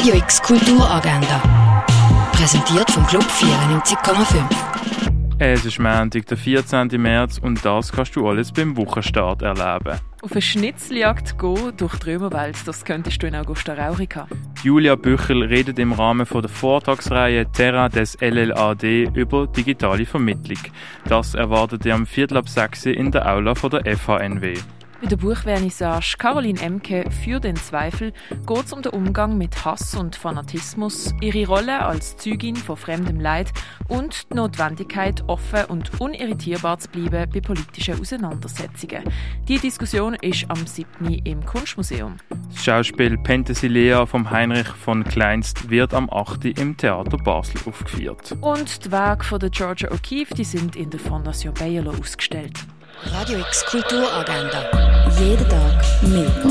Radio X Kulturagenda. Präsentiert vom Club 94,5. Es ist Montag, der 14. März und das kannst du alles beim Wochenstart erleben. Auf eine Schnitzeljagd gehen durch die Römerwelt, das könntest du in Augusta Raurica. Julia Büchel redet im Rahmen von der Vortragsreihe Terra des LLAD über digitale Vermittlung. Das erwartet ihr am Viertel ab 6 in der Aula von der FHNW. Bei der Buchvernissage Caroline Emke für den Zweifel geht es um den Umgang mit Hass und Fanatismus, ihre Rolle als Zeugin von fremdem Leid und die Notwendigkeit, offen und unirritierbar zu bleiben bei politischen Auseinandersetzungen. Die Diskussion ist am 7. im Kunstmuseum. Das Schauspiel Penthesilea vom Heinrich von Kleinst wird am 8. im Theater Basel aufgeführt. Und die Werke von der Georgia O'Keeffe die sind in der Fondation Bayerlo ausgestellt. Radio X Kulturagenda. Jeden Tag mehr.